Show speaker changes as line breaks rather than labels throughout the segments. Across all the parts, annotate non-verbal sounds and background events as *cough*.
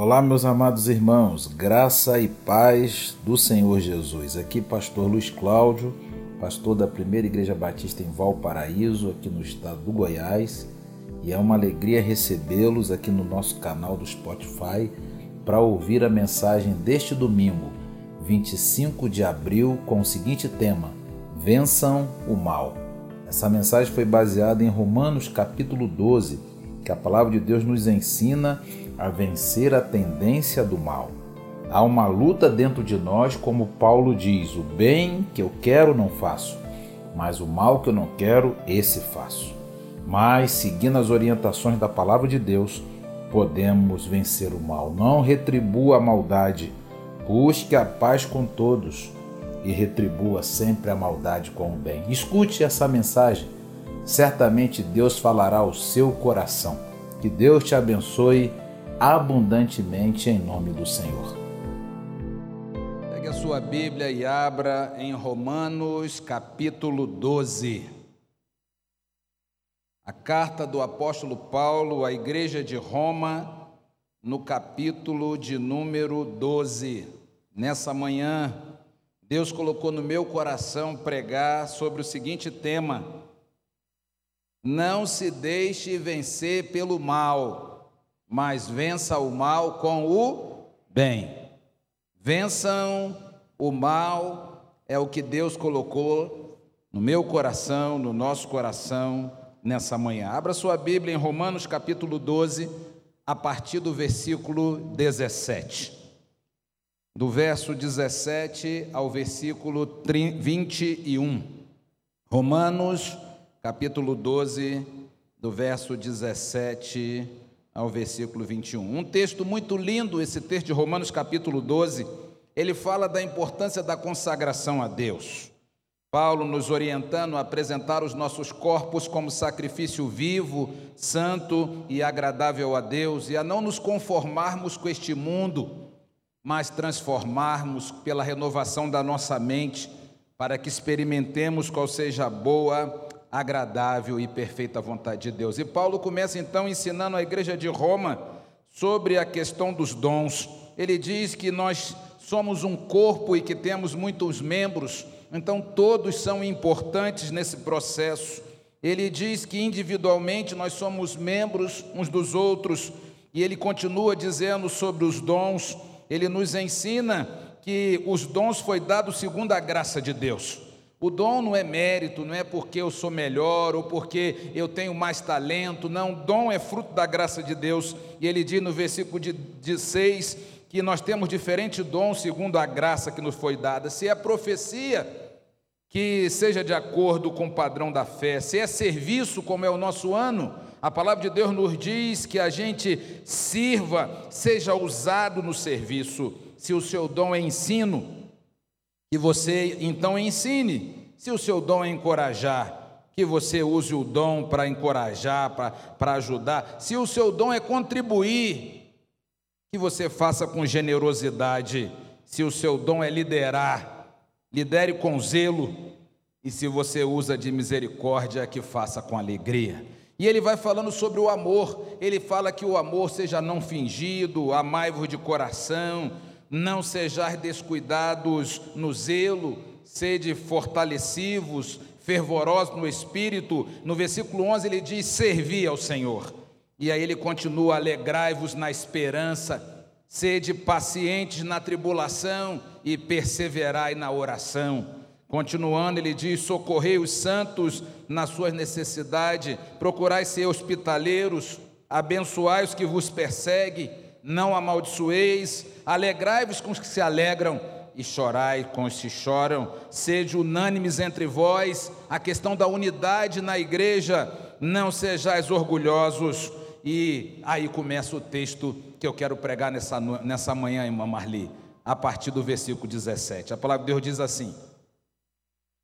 Olá, meus amados irmãos, graça e paz do Senhor Jesus. Aqui, Pastor Luiz Cláudio, pastor da Primeira Igreja Batista em Valparaíso, aqui no estado do Goiás, e é uma alegria recebê-los aqui no nosso canal do Spotify para ouvir a mensagem deste domingo, 25 de abril, com o seguinte tema: Vençam o mal. Essa mensagem foi baseada em Romanos capítulo 12, que a palavra de Deus nos ensina a vencer a tendência do mal. Há uma luta dentro de nós, como Paulo diz: o bem que eu quero não faço, mas o mal que eu não quero, esse faço. Mas, seguindo as orientações da palavra de Deus, podemos vencer o mal. Não retribua a maldade, busque a paz com todos e retribua sempre a maldade com o bem. Escute essa mensagem, certamente Deus falará ao seu coração. Que Deus te abençoe abundantemente em nome do Senhor.
Pegue a sua Bíblia e abra em Romanos capítulo 12. A carta do apóstolo Paulo à igreja de Roma, no capítulo de número 12. Nessa manhã, Deus colocou no meu coração pregar sobre o seguinte tema: Não se deixe vencer pelo mal mas vença o mal com o bem. Vençam o mal, é o que Deus colocou no meu coração, no nosso coração nessa manhã. Abra sua Bíblia em Romanos capítulo 12, a partir do versículo 17. Do verso 17 ao versículo 21. Romanos capítulo 12, do verso 17 ao versículo 21. Um texto muito lindo, esse texto de Romanos capítulo 12, ele fala da importância da consagração a Deus. Paulo nos orientando a apresentar os nossos corpos como sacrifício vivo, santo e agradável a Deus, e a não nos conformarmos com este mundo, mas transformarmos pela renovação da nossa mente, para que experimentemos qual seja a boa, agradável e perfeita vontade de Deus. E Paulo começa então ensinando a igreja de Roma sobre a questão dos dons. Ele diz que nós somos um corpo e que temos muitos membros, então todos são importantes nesse processo. Ele diz que individualmente nós somos membros uns dos outros, e ele continua dizendo sobre os dons, ele nos ensina que os dons foi dado segundo a graça de Deus. O dom não é mérito, não é porque eu sou melhor ou porque eu tenho mais talento, não. Dom é fruto da graça de Deus. E ele diz no versículo de 6 que nós temos diferente dom segundo a graça que nos foi dada. Se é profecia, que seja de acordo com o padrão da fé. Se é serviço, como é o nosso ano, a palavra de Deus nos diz que a gente sirva, seja usado no serviço. Se o seu dom é ensino, que você então ensine. Se o seu dom é encorajar, que você use o dom para encorajar, para ajudar. Se o seu dom é contribuir, que você faça com generosidade. Se o seu dom é liderar, lidere com zelo. E se você usa de misericórdia, que faça com alegria. E ele vai falando sobre o amor. Ele fala que o amor seja não fingido, amai-vos de coração não sejais descuidados no zelo, sede fortalecivos, fervorosos no espírito. No versículo 11 ele diz: servi ao Senhor. E aí ele continua: alegrai-vos na esperança, sede pacientes na tribulação e perseverai na oração. Continuando, ele diz: socorrei os santos nas suas necessidades, procurai ser hospitaleiros, abençoai os que vos perseguem não amaldiçoeis, alegrai-vos com os que se alegram e chorai com os que choram, sede unânimes entre vós, a questão da unidade na igreja, não sejais orgulhosos. E aí começa o texto que eu quero pregar nessa, nessa manhã, irmã Marli, a partir do versículo 17. A palavra de Deus diz assim: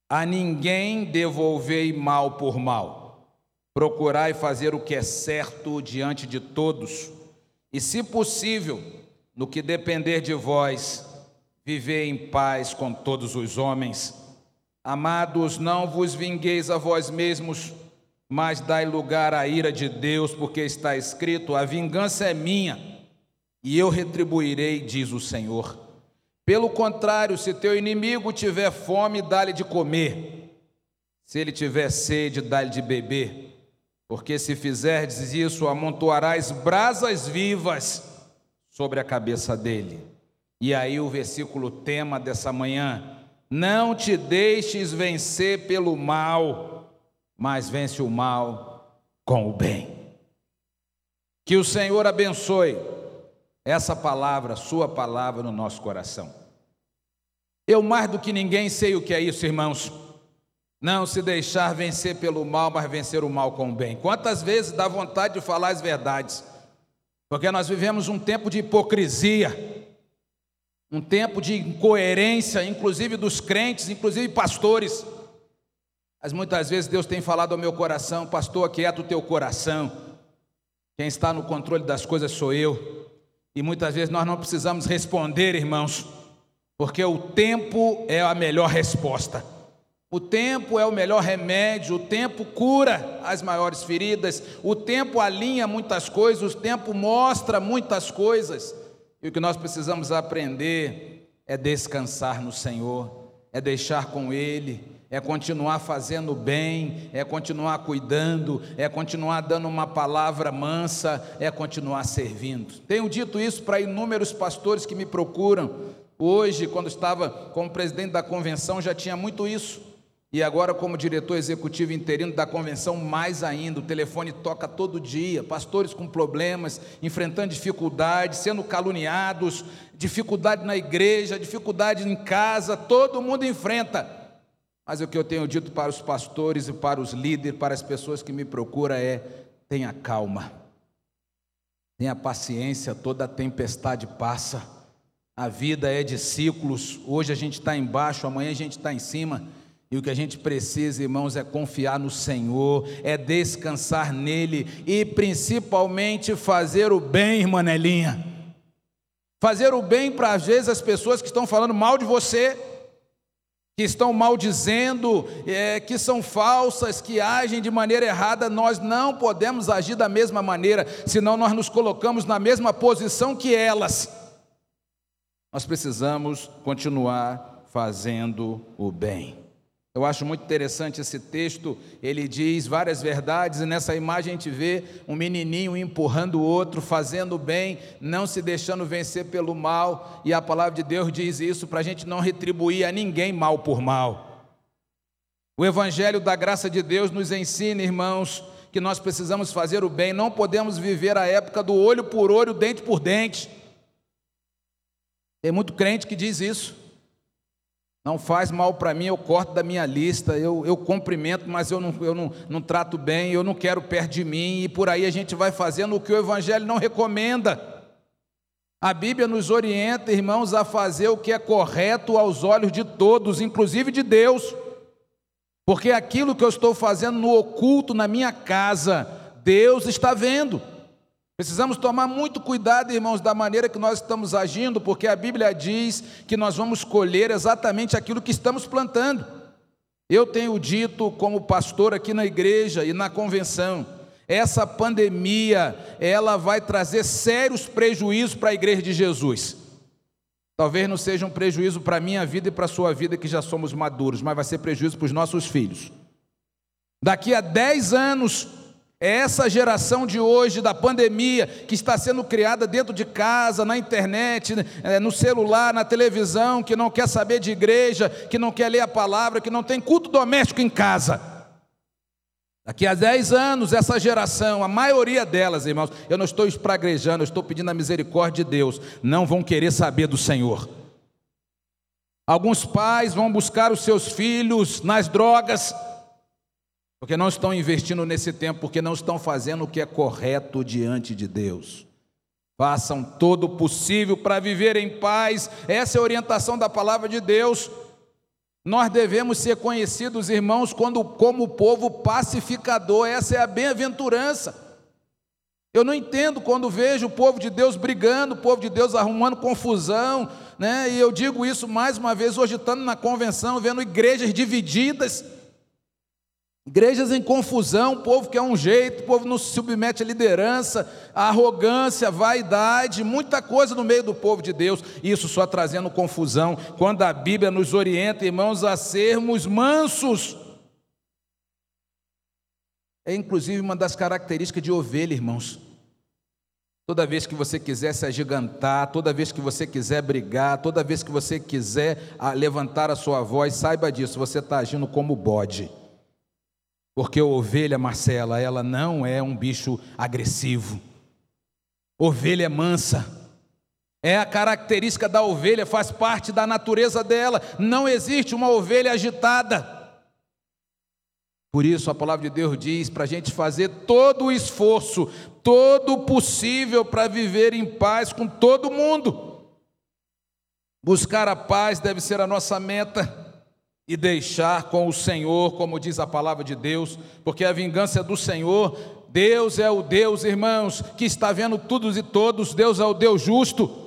A ninguém devolvei mal por mal, procurai fazer o que é certo diante de todos e, se possível, no que depender de vós, viver em paz com todos os homens. Amados, não vos vingueis a vós mesmos, mas dai lugar à ira de Deus, porque está escrito: a vingança é minha, e eu retribuirei, diz o Senhor. Pelo contrário, se teu inimigo tiver fome, dá-lhe de comer. Se ele tiver sede, dá-lhe de beber. Porque se fizerdes isso, amontoarás brasas vivas sobre a cabeça dele. E aí o versículo tema dessa manhã: Não te deixes vencer pelo mal, mas vence o mal com o bem. Que o Senhor abençoe essa palavra, Sua palavra no nosso coração. Eu mais do que ninguém sei o que é isso, irmãos. Não se deixar vencer pelo mal, mas vencer o mal com o bem. Quantas vezes dá vontade de falar as verdades? Porque nós vivemos um tempo de hipocrisia, um tempo de incoerência, inclusive dos crentes, inclusive pastores. Mas muitas vezes Deus tem falado ao meu coração, pastor, aquieta o teu coração. Quem está no controle das coisas sou eu. E muitas vezes nós não precisamos responder, irmãos, porque o tempo é a melhor resposta. O tempo é o melhor remédio, o tempo cura as maiores feridas, o tempo alinha muitas coisas, o tempo mostra muitas coisas. E o que nós precisamos aprender é descansar no Senhor, é deixar com Ele, é continuar fazendo bem, é continuar cuidando, é continuar dando uma palavra mansa, é continuar servindo. Tenho dito isso para inúmeros pastores que me procuram. Hoje, quando estava como presidente da convenção, já tinha muito isso. E agora, como diretor executivo interino da convenção, mais ainda, o telefone toca todo dia, pastores com problemas, enfrentando dificuldades, sendo caluniados, dificuldade na igreja, dificuldade em casa, todo mundo enfrenta. Mas o que eu tenho dito para os pastores e para os líderes, para as pessoas que me procuram é: tenha calma, tenha paciência, toda tempestade passa. A vida é de ciclos, hoje a gente está embaixo, amanhã a gente está em cima. E o que a gente precisa, irmãos, é confiar no Senhor, é descansar nele e principalmente fazer o bem, irmã Nelinha. Fazer o bem para às vezes as pessoas que estão falando mal de você, que estão maldizendo, é, que são falsas, que agem de maneira errada, nós não podemos agir da mesma maneira, senão nós nos colocamos na mesma posição que elas. Nós precisamos continuar fazendo o bem. Eu acho muito interessante esse texto, ele diz várias verdades, e nessa imagem a gente vê um menininho empurrando o outro, fazendo bem, não se deixando vencer pelo mal, e a palavra de Deus diz isso para a gente não retribuir a ninguém mal por mal. O Evangelho da graça de Deus nos ensina, irmãos, que nós precisamos fazer o bem, não podemos viver a época do olho por olho, dente por dente. Tem muito crente que diz isso. Não faz mal para mim, eu corto da minha lista, eu, eu cumprimento, mas eu, não, eu não, não trato bem, eu não quero perto de mim, e por aí a gente vai fazendo o que o Evangelho não recomenda. A Bíblia nos orienta, irmãos, a fazer o que é correto aos olhos de todos, inclusive de Deus, porque aquilo que eu estou fazendo no oculto, na minha casa, Deus está vendo. Precisamos tomar muito cuidado, irmãos, da maneira que nós estamos agindo, porque a Bíblia diz que nós vamos colher exatamente aquilo que estamos plantando. Eu tenho dito, como pastor aqui na igreja e na convenção, essa pandemia, ela vai trazer sérios prejuízos para a igreja de Jesus. Talvez não seja um prejuízo para a minha vida e para a sua vida, que já somos maduros, mas vai ser prejuízo para os nossos filhos. Daqui a 10 anos, é essa geração de hoje, da pandemia, que está sendo criada dentro de casa, na internet, é, no celular, na televisão, que não quer saber de igreja, que não quer ler a palavra, que não tem culto doméstico em casa. Daqui a 10 anos, essa geração, a maioria delas, irmãos, eu não estou espraguejando, eu estou pedindo a misericórdia de Deus, não vão querer saber do Senhor. Alguns pais vão buscar os seus filhos nas drogas, porque não estão investindo nesse tempo, porque não estão fazendo o que é correto diante de Deus. Façam todo o possível para viver em paz, essa é a orientação da palavra de Deus. Nós devemos ser conhecidos, irmãos, quando, como povo pacificador, essa é a bem-aventurança. Eu não entendo quando vejo o povo de Deus brigando, o povo de Deus arrumando confusão, né? e eu digo isso mais uma vez, hoje estando na convenção, vendo igrejas divididas. Igrejas em confusão, povo que é um jeito, o povo não se submete à liderança, à arrogância, à vaidade, muita coisa no meio do povo de Deus, isso só trazendo confusão, quando a Bíblia nos orienta, irmãos, a sermos mansos. É inclusive uma das características de ovelha, irmãos. Toda vez que você quiser se agigantar, toda vez que você quiser brigar, toda vez que você quiser ah, levantar a sua voz, saiba disso, você está agindo como bode. Porque a ovelha, Marcela, ela não é um bicho agressivo. Ovelha é mansa. É a característica da ovelha, faz parte da natureza dela. Não existe uma ovelha agitada. Por isso a palavra de Deus diz para a gente fazer todo o esforço, todo o possível para viver em paz com todo mundo. Buscar a paz deve ser a nossa meta e deixar com o Senhor, como diz a palavra de Deus, porque a vingança é do Senhor. Deus é o Deus, irmãos, que está vendo todos e todos, Deus é o Deus justo.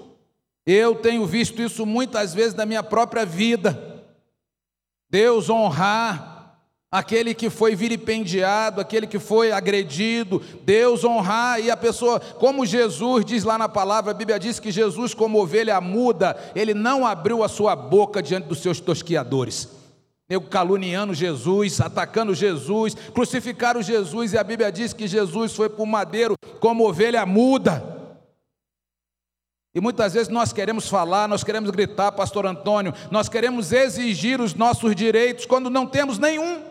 Eu tenho visto isso muitas vezes na minha própria vida. Deus honrar aquele que foi vilipendiado, aquele que foi agredido, Deus honrar e a pessoa, como Jesus diz lá na palavra, a Bíblia diz que Jesus, como ovelha muda, ele não abriu a sua boca diante dos seus tosquiadores. Nego caluniando Jesus, atacando Jesus, crucificaram Jesus e a Bíblia diz que Jesus foi para o madeiro como ovelha muda. E muitas vezes nós queremos falar, nós queremos gritar, Pastor Antônio, nós queremos exigir os nossos direitos quando não temos nenhum.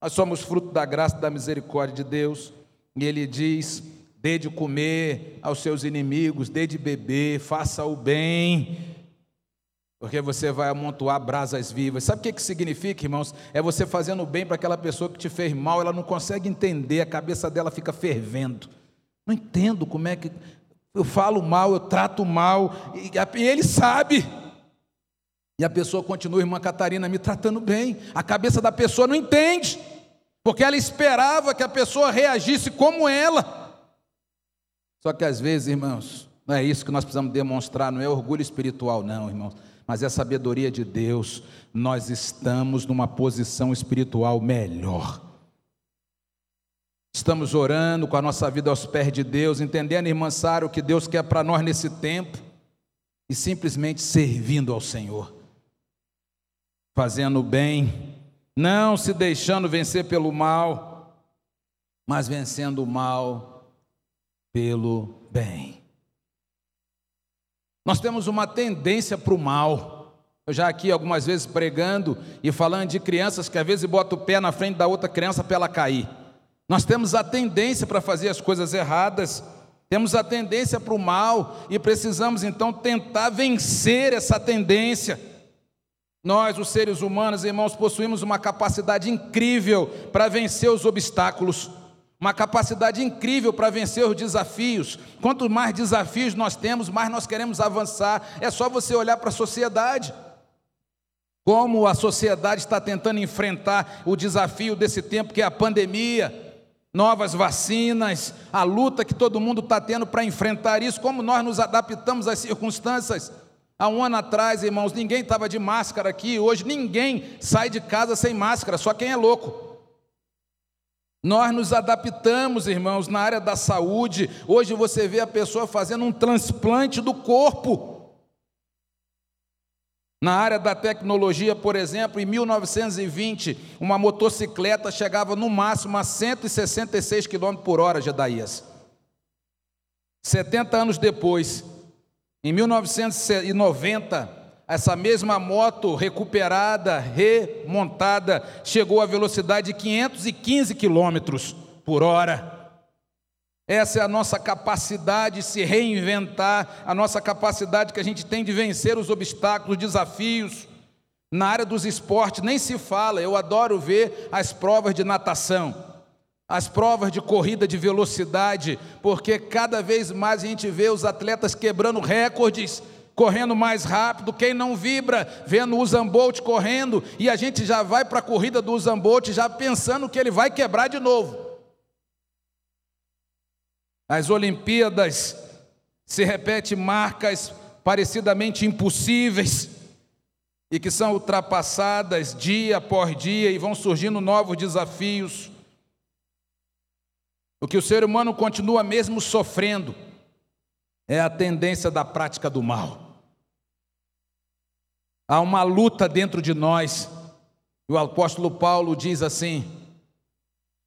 Nós somos fruto da graça e da misericórdia de Deus. E Ele diz: dê de comer aos seus inimigos, dê de beber, faça o bem porque você vai amontoar brasas vivas. Sabe o que, que significa, irmãos? É você fazendo bem para aquela pessoa que te fez mal, ela não consegue entender, a cabeça dela fica fervendo. Não entendo como é que. Eu falo mal, eu trato mal, e, ele sabe. E a pessoa continua, irmã Catarina, me tratando bem. A cabeça da pessoa não entende, porque ela esperava que a pessoa reagisse como ela. Só que às vezes, irmãos, não é isso que nós precisamos demonstrar, não é orgulho espiritual, não, irmãos mas é sabedoria de Deus, nós estamos numa posição espiritual melhor. Estamos orando com a nossa vida aos pés de Deus, entendendo, irmã Sara, o que Deus quer para nós nesse tempo, e simplesmente servindo ao Senhor, fazendo o bem, não se deixando vencer pelo mal, mas vencendo o mal pelo bem. Nós temos uma tendência para o mal. Eu já aqui algumas vezes pregando e falando de crianças que às vezes botam o pé na frente da outra criança para ela cair. Nós temos a tendência para fazer as coisas erradas, temos a tendência para o mal e precisamos então tentar vencer essa tendência. Nós, os seres humanos, irmãos, possuímos uma capacidade incrível para vencer os obstáculos uma capacidade incrível para vencer os desafios. Quanto mais desafios nós temos, mais nós queremos avançar. É só você olhar para a sociedade. Como a sociedade está tentando enfrentar o desafio desse tempo, que é a pandemia, novas vacinas, a luta que todo mundo está tendo para enfrentar isso, como nós nos adaptamos às circunstâncias. Há um ano atrás, irmãos, ninguém estava de máscara aqui, hoje ninguém sai de casa sem máscara, só quem é louco. Nós nos adaptamos, irmãos, na área da saúde. Hoje você vê a pessoa fazendo um transplante do corpo. Na área da tecnologia, por exemplo, em 1920, uma motocicleta chegava no máximo a 166 km por hora, Gedaías. 70 anos depois, em 1990, essa mesma moto recuperada, remontada, chegou à velocidade de 515 quilômetros por hora. Essa é a nossa capacidade de se reinventar, a nossa capacidade que a gente tem de vencer os obstáculos, desafios. Na área dos esportes, nem se fala, eu adoro ver as provas de natação, as provas de corrida de velocidade, porque cada vez mais a gente vê os atletas quebrando recordes correndo mais rápido, quem não vibra vendo o Bolt correndo, e a gente já vai para a corrida do Usain Bolt já pensando que ele vai quebrar de novo. As e que são ultrapassadas dia após dia e vão surgindo novos desafios. O que o ser humano continua mesmo sofrendo é a tendência da prática do mal. Há uma luta dentro de nós. O apóstolo Paulo diz assim: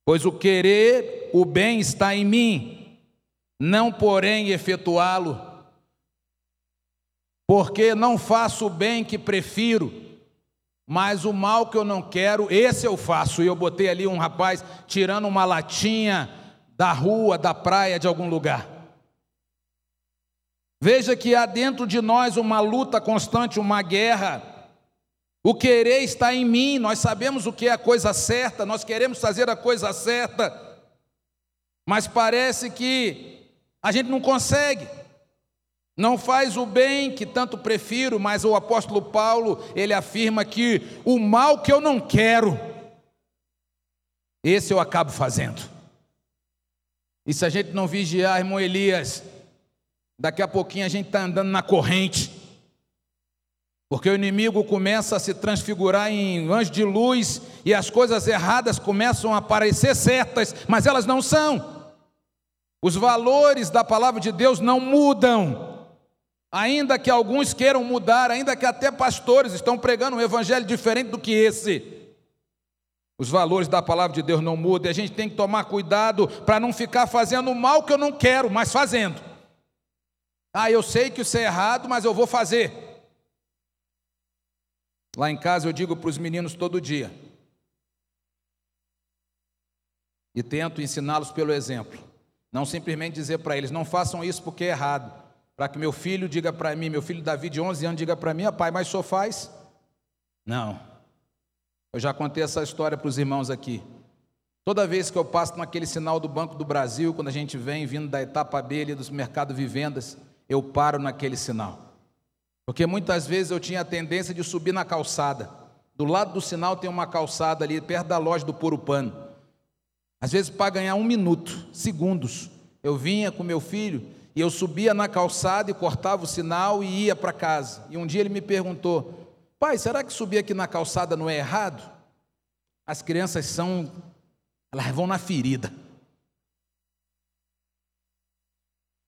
Pois o querer o bem está em mim, não porém efetuá-lo. Porque não faço o bem que prefiro, mas o mal que eu não quero, esse eu faço. E eu botei ali um rapaz tirando uma latinha da rua, da praia, de algum lugar. Veja que há dentro de nós uma luta constante, uma guerra. O querer está em mim, nós sabemos o que é a coisa certa, nós queremos fazer a coisa certa, mas parece que a gente não consegue. Não faz o bem que tanto prefiro, mas o apóstolo Paulo, ele afirma que o mal que eu não quero, esse eu acabo fazendo. E se a gente não vigiar, irmão Elias, daqui a pouquinho a gente está andando na corrente, porque o inimigo começa a se transfigurar em anjo de luz e as coisas erradas começam a parecer certas, mas elas não são. Os valores da palavra de Deus não mudam. Ainda que alguns queiram mudar, ainda que até pastores estão pregando um evangelho diferente do que esse. Os valores da palavra de Deus não mudam, e a gente tem que tomar cuidado para não ficar fazendo o mal que eu não quero, mas fazendo. Ah, eu sei que isso é errado, mas eu vou fazer. Lá em casa eu digo para os meninos todo dia. E tento ensiná-los pelo exemplo. Não simplesmente dizer para eles, não façam isso porque é errado. Para que meu filho diga para mim, meu filho Davi de 11 anos diga para mim, ah, pai, mas só faz? Não. Eu já contei essa história para os irmãos aqui. Toda vez que eu passo naquele sinal do Banco do Brasil, quando a gente vem vindo da etapa B ali do mercado Vivendas, eu paro naquele sinal. Porque muitas vezes eu tinha a tendência de subir na calçada. Do lado do sinal tem uma calçada ali, perto da loja do Puro Pano. Às vezes, para ganhar um minuto, segundos, eu vinha com meu filho e eu subia na calçada e cortava o sinal e ia para casa. E um dia ele me perguntou: Pai, será que subir aqui na calçada não é errado? As crianças são, elas vão na ferida.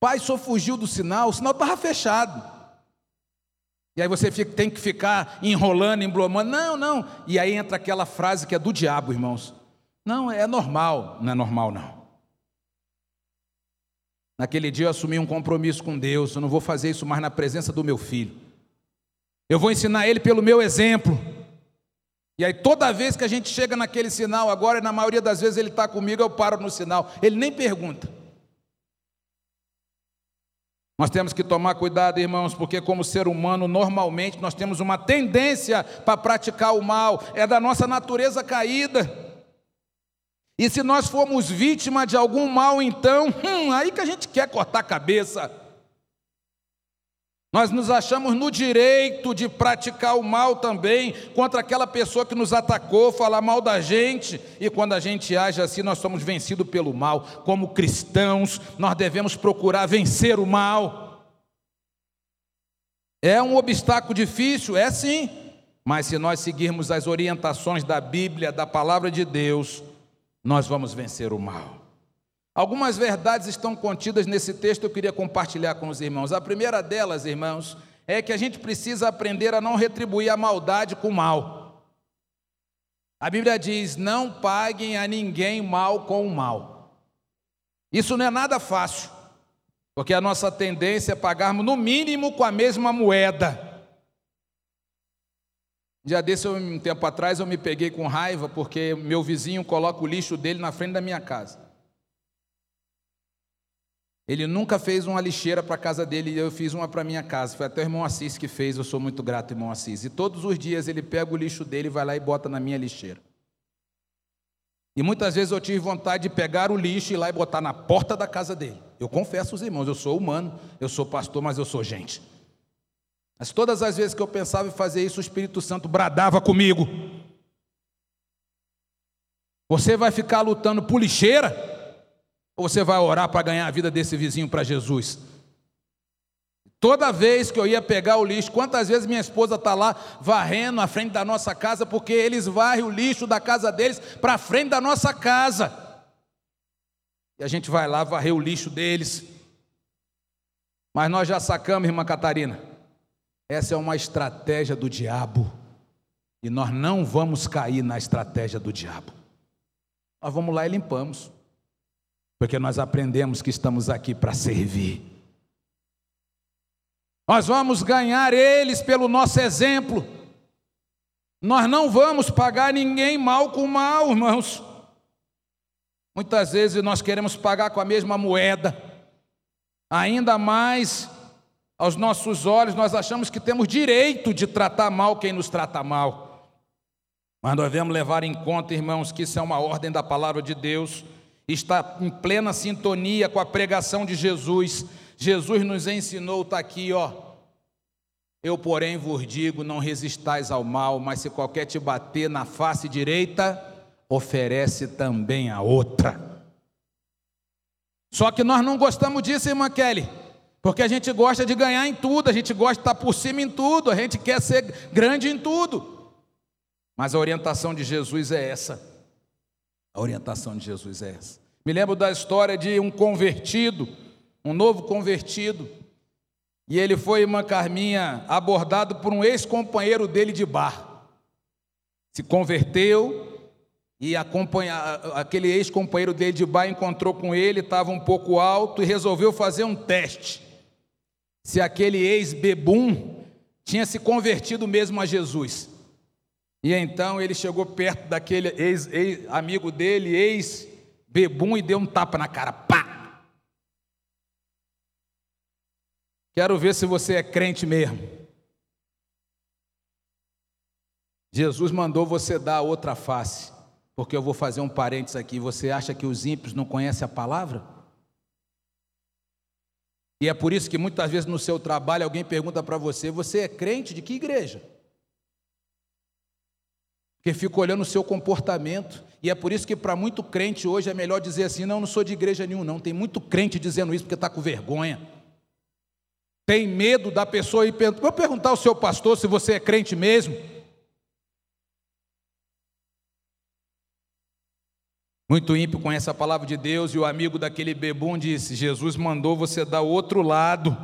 Pai, só fugiu do sinal, o sinal estava fechado. E aí você fica, tem que ficar enrolando, emblomando. Não, não. E aí entra aquela frase que é do diabo, irmãos. Não, é normal. Não é normal, não. Naquele dia eu assumi um compromisso com Deus. Eu não vou fazer isso mais na presença do meu filho. Eu vou ensinar ele pelo meu exemplo. E aí, toda vez que a gente chega naquele sinal, agora, na maioria das vezes ele está comigo, eu paro no sinal. Ele nem pergunta. Nós temos que tomar cuidado, irmãos, porque, como ser humano, normalmente nós temos uma tendência para praticar o mal, é da nossa natureza caída. E se nós formos vítima de algum mal, então, hum, aí que a gente quer cortar a cabeça. Nós nos achamos no direito de praticar o mal também contra aquela pessoa que nos atacou, falar mal da gente, e quando a gente age assim, nós somos vencidos pelo mal. Como cristãos, nós devemos procurar vencer o mal. É um obstáculo difícil? É sim, mas se nós seguirmos as orientações da Bíblia, da palavra de Deus, nós vamos vencer o mal. Algumas verdades estão contidas nesse texto, eu queria compartilhar com os irmãos. A primeira delas, irmãos, é que a gente precisa aprender a não retribuir a maldade com mal. A Bíblia diz: não paguem a ninguém mal com o mal. Isso não é nada fácil, porque a nossa tendência é pagarmos no mínimo com a mesma moeda. Um dia desse, um tempo atrás, eu me peguei com raiva porque meu vizinho coloca o lixo dele na frente da minha casa. Ele nunca fez uma lixeira para a casa dele e eu fiz uma para minha casa. Foi até o irmão Assis que fez, eu sou muito grato, irmão Assis. E todos os dias ele pega o lixo dele, vai lá e bota na minha lixeira. E muitas vezes eu tive vontade de pegar o lixo e ir lá e botar na porta da casa dele. Eu confesso aos irmãos, eu sou humano, eu sou pastor, mas eu sou gente. Mas todas as vezes que eu pensava em fazer isso, o Espírito Santo bradava comigo. Você vai ficar lutando por lixeira? Ou você vai orar para ganhar a vida desse vizinho para Jesus? Toda vez que eu ia pegar o lixo, quantas vezes minha esposa está lá varrendo a frente da nossa casa, porque eles varrem o lixo da casa deles para a frente da nossa casa. E a gente vai lá varrer o lixo deles. Mas nós já sacamos, irmã Catarina, essa é uma estratégia do diabo. E nós não vamos cair na estratégia do diabo. Nós vamos lá e limpamos. Porque nós aprendemos que estamos aqui para servir. Nós vamos ganhar eles pelo nosso exemplo. Nós não vamos pagar ninguém mal com mal, irmãos. Muitas vezes nós queremos pagar com a mesma moeda. Ainda mais aos nossos olhos, nós achamos que temos direito de tratar mal quem nos trata mal. Mas nós devemos levar em conta, irmãos, que isso é uma ordem da palavra de Deus, está em plena sintonia com a pregação de Jesus Jesus nos ensinou, está aqui, ó. Eu, porém, vos digo: não resistais ao mal, mas se qualquer te bater na face direita, oferece também a outra. Só que nós não gostamos disso, irmã Kelly, porque a gente gosta de ganhar em tudo, a gente gosta de estar por cima em tudo, a gente quer ser grande em tudo. Mas a orientação de Jesus é essa. A orientação de Jesus é essa. Me lembro da história de um convertido um novo convertido, e ele foi, uma Carminha, abordado por um ex-companheiro dele de bar. Se converteu e aquele ex-companheiro dele de bar encontrou com ele, estava um pouco alto e resolveu fazer um teste. Se aquele ex-bebum tinha se convertido mesmo a Jesus. E então ele chegou perto daquele ex-amigo ex dele, ex-bebum, e deu um tapa na cara. Pá! Quero ver se você é crente mesmo. Jesus mandou você dar outra face, porque eu vou fazer um parênteses aqui. Você acha que os ímpios não conhecem a palavra? E é por isso que muitas vezes no seu trabalho alguém pergunta para você: você é crente de que igreja? Porque fica olhando o seu comportamento. E é por isso que para muito crente hoje é melhor dizer assim: não, não sou de igreja nenhuma, não. Tem muito crente dizendo isso porque está com vergonha tem medo da pessoa e vou perguntar ao seu pastor se você é crente mesmo. Muito ímpio conhece a palavra de Deus e o amigo daquele bebum disse: Jesus mandou você dar outro lado.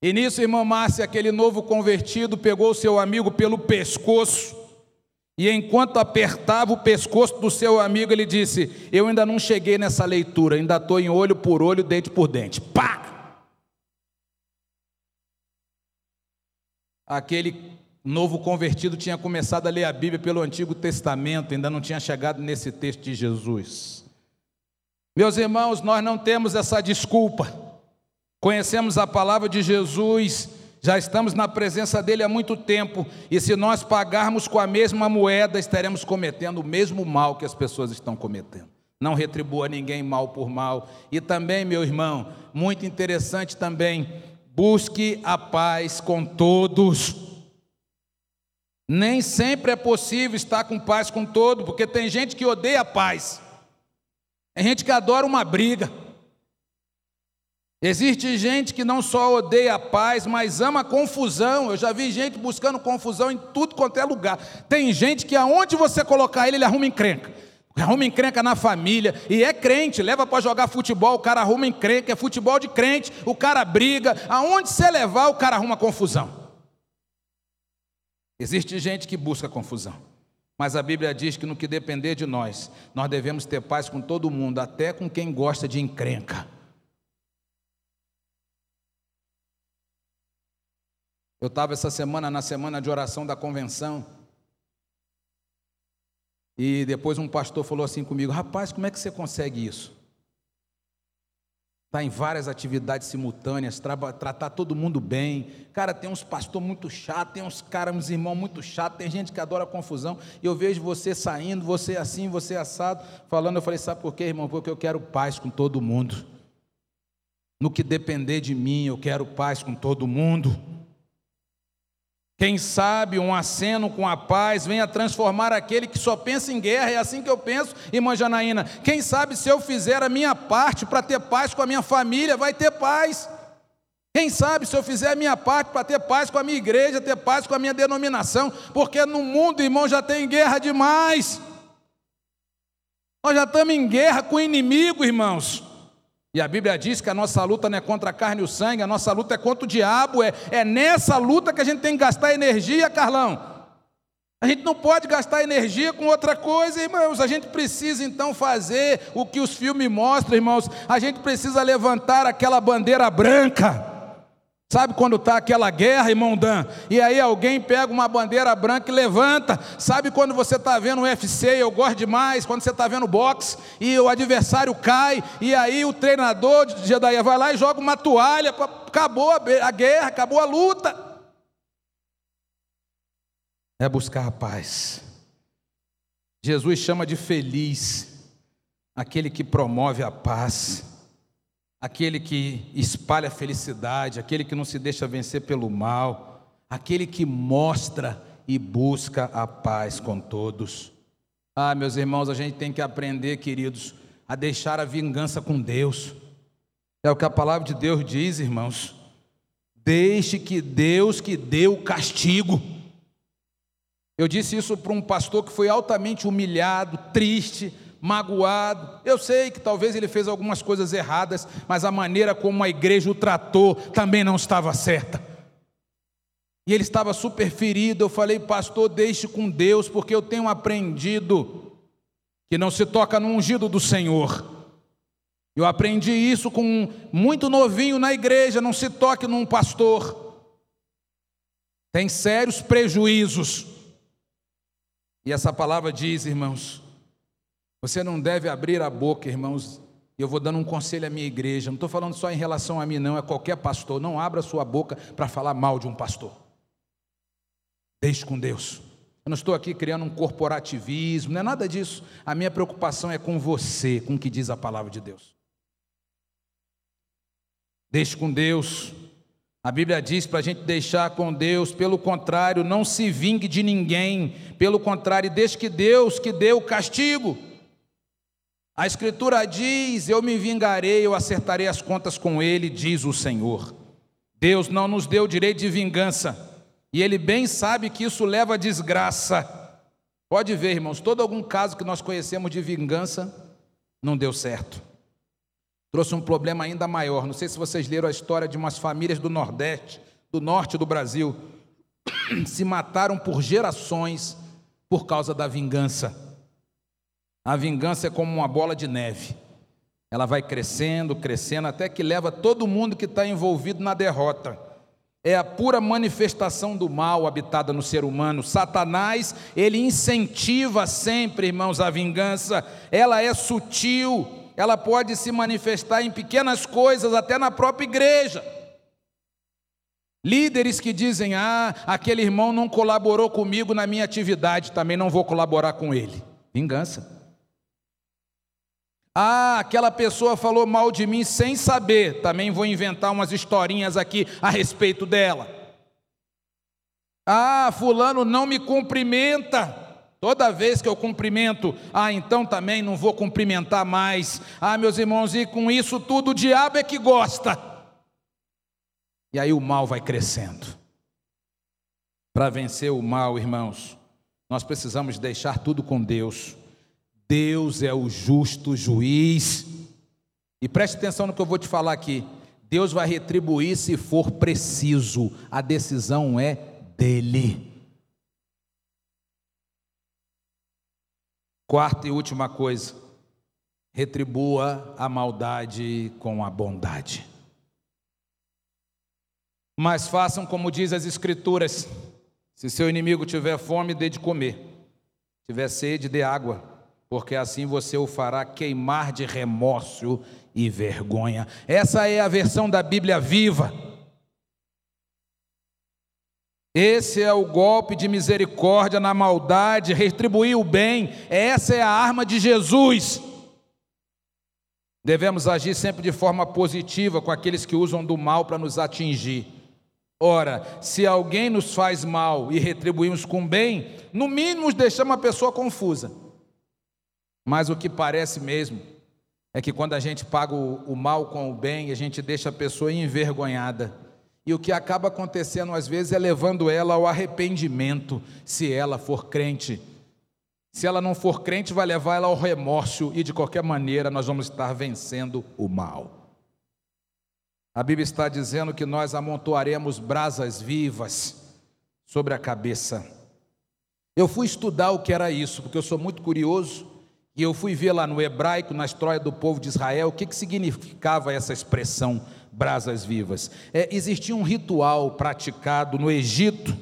E nisso, irmã Márcia, aquele novo convertido pegou o seu amigo pelo pescoço. E enquanto apertava o pescoço do seu amigo, ele disse: Eu ainda não cheguei nessa leitura, ainda estou em olho por olho, dente por dente. Pá! aquele novo convertido tinha começado a ler a Bíblia pelo Antigo Testamento, ainda não tinha chegado nesse texto de Jesus. Meus irmãos, nós não temos essa desculpa. Conhecemos a palavra de Jesus, já estamos na presença dele há muito tempo, e se nós pagarmos com a mesma moeda, estaremos cometendo o mesmo mal que as pessoas estão cometendo. Não retribua ninguém mal por mal. E também, meu irmão, muito interessante também, Busque a paz com todos. Nem sempre é possível estar com paz com todos, porque tem gente que odeia a paz. Tem gente que adora uma briga. Existe gente que não só odeia a paz, mas ama a confusão. Eu já vi gente buscando confusão em tudo quanto é lugar. Tem gente que aonde você colocar ele, ele arruma encrenca arruma encrenca na família, e é crente, leva para jogar futebol, o cara arruma encrenca, é futebol de crente, o cara briga, aonde você levar, o cara arruma confusão. Existe gente que busca confusão, mas a Bíblia diz que no que depender de nós, nós devemos ter paz com todo mundo, até com quem gosta de encrenca. Eu estava essa semana na semana de oração da convenção, e depois um pastor falou assim comigo: Rapaz, como é que você consegue isso? Está em várias atividades simultâneas, tra tratar todo mundo bem. Cara, tem uns pastores muito chatos, tem uns caras, uns irmãos muito chatos, tem gente que adora confusão. E eu vejo você saindo, você assim, você assado, falando. Eu falei: Sabe por quê, irmão? Porque eu quero paz com todo mundo. No que depender de mim, eu quero paz com todo mundo. Quem sabe um aceno com a paz venha transformar aquele que só pensa em guerra, é assim que eu penso, irmã Janaína. Quem sabe se eu fizer a minha parte para ter paz com a minha família, vai ter paz. Quem sabe se eu fizer a minha parte para ter paz com a minha igreja, ter paz com a minha denominação, porque no mundo, irmão, já tem guerra demais. Nós já estamos em guerra com o inimigo, irmãos. E a Bíblia diz que a nossa luta não é contra a carne e o sangue, a nossa luta é contra o diabo. É, é nessa luta que a gente tem que gastar energia, Carlão. A gente não pode gastar energia com outra coisa, irmãos. A gente precisa então fazer o que os filmes mostram, irmãos. A gente precisa levantar aquela bandeira branca. Sabe quando está aquela guerra, irmão Dan? E aí alguém pega uma bandeira branca e levanta. Sabe quando você está vendo o UFC, eu gosto demais, quando você está vendo boxe e o adversário cai, e aí o treinador de Jedi vai lá e joga uma toalha, acabou a guerra, acabou a luta é buscar a paz. Jesus chama de feliz aquele que promove a paz, aquele que espalha felicidade, aquele que não se deixa vencer pelo mal, aquele que mostra e busca a paz com todos. Ah, meus irmãos, a gente tem que aprender, queridos, a deixar a vingança com Deus. É o que a palavra de Deus diz, irmãos. Deixe que Deus que deu o castigo. Eu disse isso para um pastor que foi altamente humilhado, triste, magoado. Eu sei que talvez ele fez algumas coisas erradas, mas a maneira como a igreja o tratou também não estava certa. E ele estava super ferido. Eu falei, pastor, deixe com Deus, porque eu tenho aprendido que não se toca no ungido do Senhor. Eu aprendi isso com muito novinho na igreja, não se toque num pastor. Tem sérios prejuízos. E essa palavra diz, irmãos, você não deve abrir a boca, irmãos. Eu vou dando um conselho à minha igreja. Não estou falando só em relação a mim, não. É qualquer pastor. Não abra sua boca para falar mal de um pastor. Deixe com Deus. Eu não estou aqui criando um corporativismo, não é nada disso. A minha preocupação é com você, com o que diz a palavra de Deus. Deixe com Deus. A Bíblia diz para a gente deixar com Deus, pelo contrário, não se vingue de ninguém, pelo contrário, deixe que Deus que dê o castigo. A Escritura diz: Eu me vingarei, eu acertarei as contas com ele, diz o Senhor. Deus não nos deu direito de vingança, e Ele bem sabe que isso leva a desgraça. Pode ver, irmãos, todo algum caso que nós conhecemos de vingança não deu certo trouxe um problema ainda maior. Não sei se vocês leram a história de umas famílias do Nordeste, do norte do Brasil, *coughs* se mataram por gerações por causa da vingança. A vingança é como uma bola de neve. Ela vai crescendo, crescendo, até que leva todo mundo que está envolvido na derrota. É a pura manifestação do mal habitada no ser humano. Satanás, ele incentiva sempre, irmãos, a vingança. Ela é sutil, ela pode se manifestar em pequenas coisas, até na própria igreja. Líderes que dizem: Ah, aquele irmão não colaborou comigo na minha atividade, também não vou colaborar com ele. Vingança. Ah, aquela pessoa falou mal de mim sem saber, também vou inventar umas historinhas aqui a respeito dela. Ah, Fulano não me cumprimenta. Toda vez que eu cumprimento, ah, então também não vou cumprimentar mais. Ah, meus irmãos, e com isso tudo o diabo é que gosta. E aí o mal vai crescendo. Para vencer o mal, irmãos, nós precisamos deixar tudo com Deus. Deus é o justo juiz. E preste atenção no que eu vou te falar aqui. Deus vai retribuir se for preciso. A decisão é dele. Quarta e última coisa, retribua a maldade com a bondade. Mas façam como diz as Escrituras: se seu inimigo tiver fome, dê de comer, tiver sede, dê água, porque assim você o fará queimar de remorso e vergonha. Essa é a versão da Bíblia viva. Esse é o golpe de misericórdia na maldade, retribuir o bem. Essa é a arma de Jesus. Devemos agir sempre de forma positiva com aqueles que usam do mal para nos atingir. Ora, se alguém nos faz mal e retribuímos com bem, no mínimo deixamos a pessoa confusa. Mas o que parece mesmo é que quando a gente paga o, o mal com o bem, a gente deixa a pessoa envergonhada E o que acaba acontecendo às vezes é levando ela ao arrependimento, se ela for crente. Se ela não for crente, vai levar ela ao remorso e de qualquer maneira nós vamos estar vencendo o mal. A Bíblia está dizendo que nós amontoaremos brasas vivas sobre a cabeça. Eu fui estudar o que era isso, porque eu sou muito curioso, e eu fui ver lá no hebraico, na história do povo de Israel, o que, que significava essa expressão brasas vivas. É, existia um ritual praticado no Egito,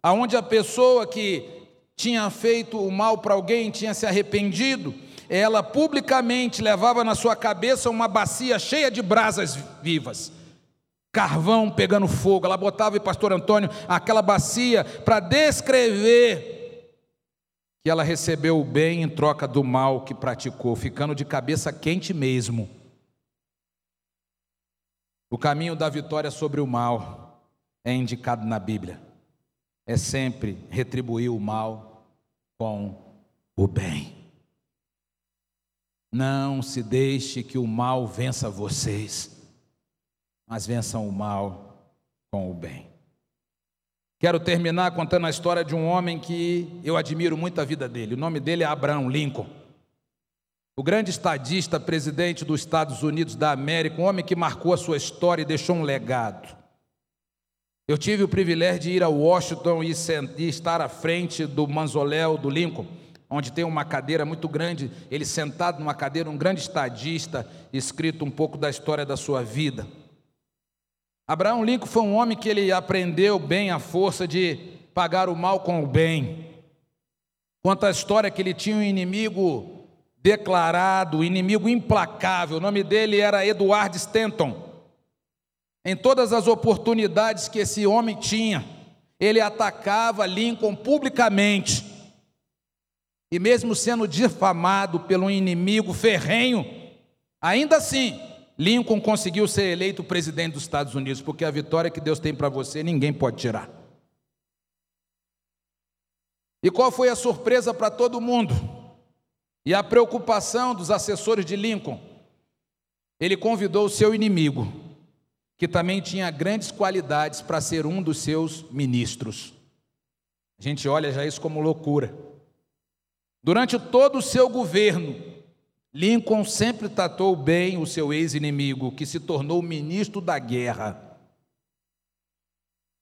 aonde a pessoa que tinha feito o mal para alguém, tinha se arrependido, ela publicamente levava na sua cabeça uma bacia cheia de brasas vivas, carvão pegando fogo. Ela botava, e pastor Antônio, aquela bacia para descrever que ela recebeu o bem em troca do mal que praticou, ficando de cabeça quente mesmo. O caminho da vitória sobre o mal é indicado na Bíblia. É sempre retribuir o mal com o bem. Não se deixe que o mal vença vocês, mas vençam o mal com o bem. Quero terminar contando a história de um homem que eu admiro muito a vida dele. O nome dele é Abraham Lincoln. O grande estadista, presidente dos Estados Unidos da América, um homem que marcou a sua história e deixou um legado. Eu tive o privilégio de ir a Washington e, estar à frente do mausoléu do Lincoln, onde tem uma cadeira muito grande, ele sentado numa cadeira, um grande estadista, escrito um pouco da história da sua vida. Abraão Lincoln foi um homem que ele aprendeu bem a força de pagar o mal com o bem. Quanto à história que ele tinha um inimigo declarado, inimigo implacável. O nome dele era Edward Stanton. Em todas as oportunidades que esse homem tinha, ele atacava Lincoln publicamente. E mesmo sendo difamado pelo inimigo ferrenho, ainda assim, Lincoln conseguiu ser eleito presidente dos Estados Unidos, porque a vitória que Deus tem para você, ninguém pode tirar. E qual foi a surpresa para todo mundo? E a preocupação dos assessores de Lincoln, ele convidou o seu inimigo, que também tinha grandes qualidades para ser um dos seus ministros. A gente olha já isso como loucura. Durante todo o seu governo, Lincoln sempre tratou bem o seu ex-inimigo, que se tornou ministro da guerra.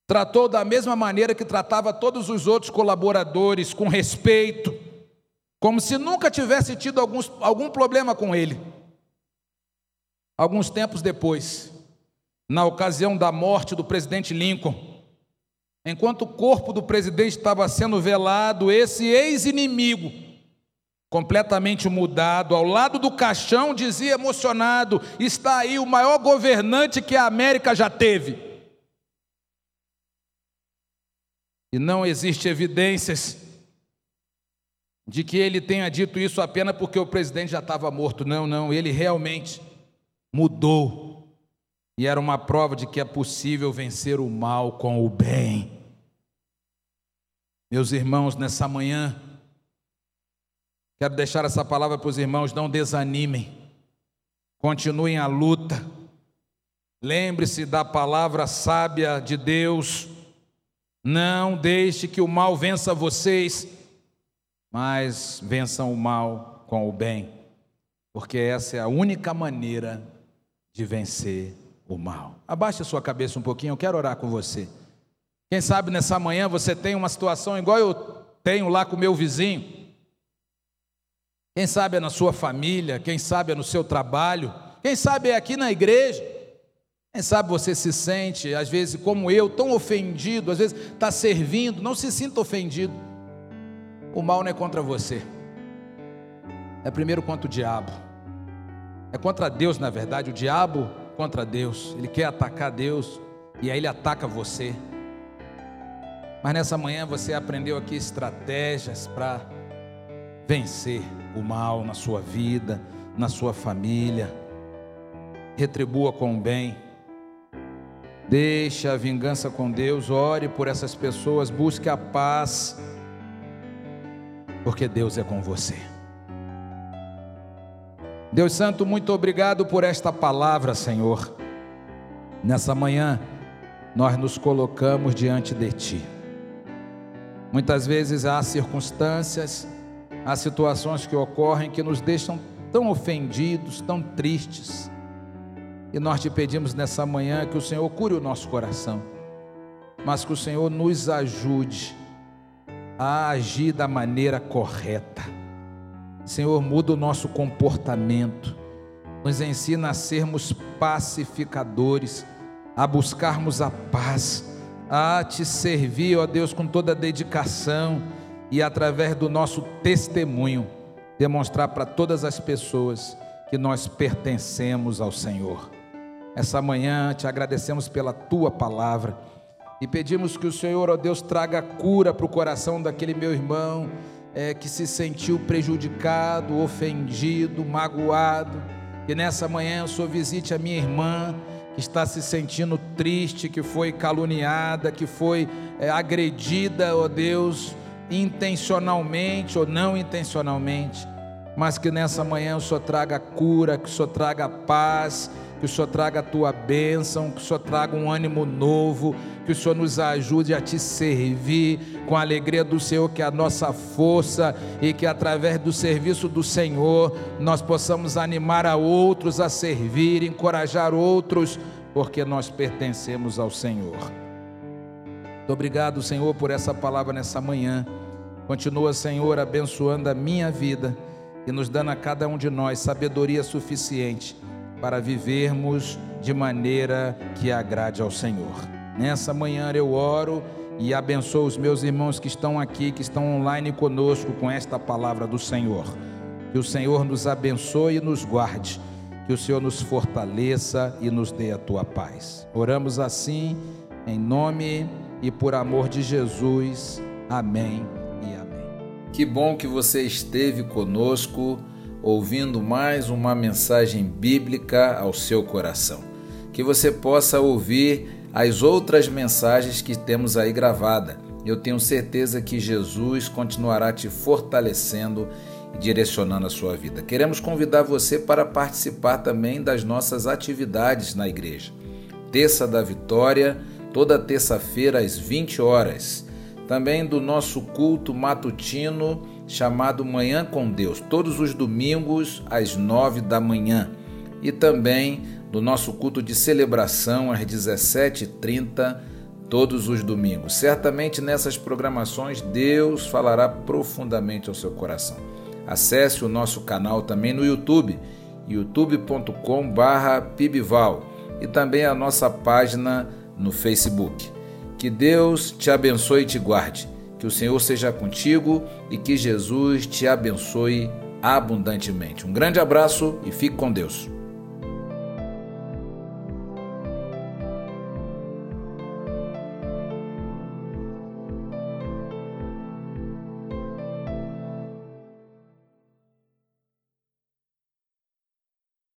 Tratou da mesma maneira que tratava todos os outros colaboradores, com respeito, como se nunca tivesse tido alguns, algum problema com ele. Alguns tempos depois, na ocasião da morte do presidente Lincoln, enquanto o corpo do presidente estava sendo velado, esse ex-inimigo, completamente mudado, ao lado do caixão, dizia emocionado: Está aí o maior governante que a América já teve. E não existe evidências de que ele tenha dito isso apenas porque o presidente já estava morto. Não, não, ele realmente mudou. E era uma prova de que é possível vencer o mal com o bem. Meus irmãos, nessa manhã, quero deixar essa palavra para os irmãos: não desanimem, continuem a luta. Lembre-se da palavra sábia de Deus. Não deixe que o mal vença vocês mas vençam o mal com o bem, porque essa é a única maneira de vencer o mal. Abaixe a sua cabeça um pouquinho, eu quero orar com você. Quem sabe nessa manhã você tem uma situação igual eu tenho lá com o meu vizinho. Quem sabe é na sua família, quem sabe é no seu trabalho, quem sabe é aqui na igreja. Quem sabe você se sente, às vezes, como eu, tão ofendido, às vezes está servindo, não se sinta ofendido. O mal não é contra você, é primeiro contra o diabo, é contra Deus, na verdade. O diabo contra Deus, ele quer atacar Deus e aí ele ataca você. Mas nessa manhã você aprendeu aqui estratégias para vencer o mal na sua vida, na sua família. Retribua com o bem. Deixe a vingança com Deus, ore por essas pessoas, busque a paz porque Deus é com você. Deus Santo, muito obrigado por esta palavra, Senhor. Nessa manhã, nós nos colocamos diante de Ti. Muitas vezes há circunstâncias, há situações que ocorrem que nos deixam tão ofendidos, tão tristes. E nós te pedimos nessa manhã que o Senhor cure o nosso coração, mas que o Senhor nos ajude a agir da maneira correta. Senhor, muda o nosso comportamento, nos ensina a sermos pacificadores, a buscarmos a paz, a te servir, ó Deus, com toda a dedicação e através do nosso testemunho, demonstrar para todas as pessoas que nós pertencemos ao Senhor. Essa manhã te agradecemos pela tua palavra e pedimos que o Senhor, ó Deus, traga cura para o coração daquele meu irmão é, que se sentiu prejudicado, ofendido, magoado. Que nessa manhã o Senhor visite a minha irmã que está se sentindo triste, que foi caluniada, que foi é, agredida, ó Deus, intencionalmente ou não intencionalmente, mas que nessa manhã o Senhor traga cura, que o Senhor traga paz, que o Senhor traga a tua bênção, que o Senhor traga um ânimo novo, que o Senhor nos ajude a te servir com a alegria do Senhor, que é a nossa força, e que através do serviço do Senhor nós possamos animar a outros a servir, encorajar outros, porque nós pertencemos ao Senhor. Muito obrigado, Senhor, por essa palavra nessa manhã. Continua, Senhor, abençoando a minha vida e nos dando a cada um de nós sabedoria suficiente para vivermos de maneira que agrade ao Senhor. Nessa manhã eu oro e abençoo os meus irmãos que estão aqui, que estão online conosco com esta palavra do Senhor. Que o Senhor nos abençoe e nos guarde, que o Senhor nos fortaleça e nos dê a tua paz. Oramos assim, em nome e por amor de Jesus. Amém e amém.
Que bom que você esteve conosco ouvindo mais uma mensagem bíblica ao seu coração. Que você possa ouvir as outras mensagens que temos aí gravada. Eu tenho certeza que Jesus continuará te fortalecendo e direcionando a sua vida. Queremos convidar você para participar também das nossas atividades na igreja. Terça da Vitória, toda terça-feira às 20 horas. Também do nosso culto matutino chamado Manhã com Deus, todos os domingos às nove da manhã. E também do nosso culto de celebração às 17h30, todos os domingos. Certamente nessas programações Deus falará profundamente ao seu coração. Acesse o nosso canal também no YouTube, youtube.com/pibval e também a nossa página no Facebook. Que Deus te abençoe e te guarde. Que o Senhor seja contigo e que Jesus te abençoe abundantemente. Um grande abraço e fique com Deus.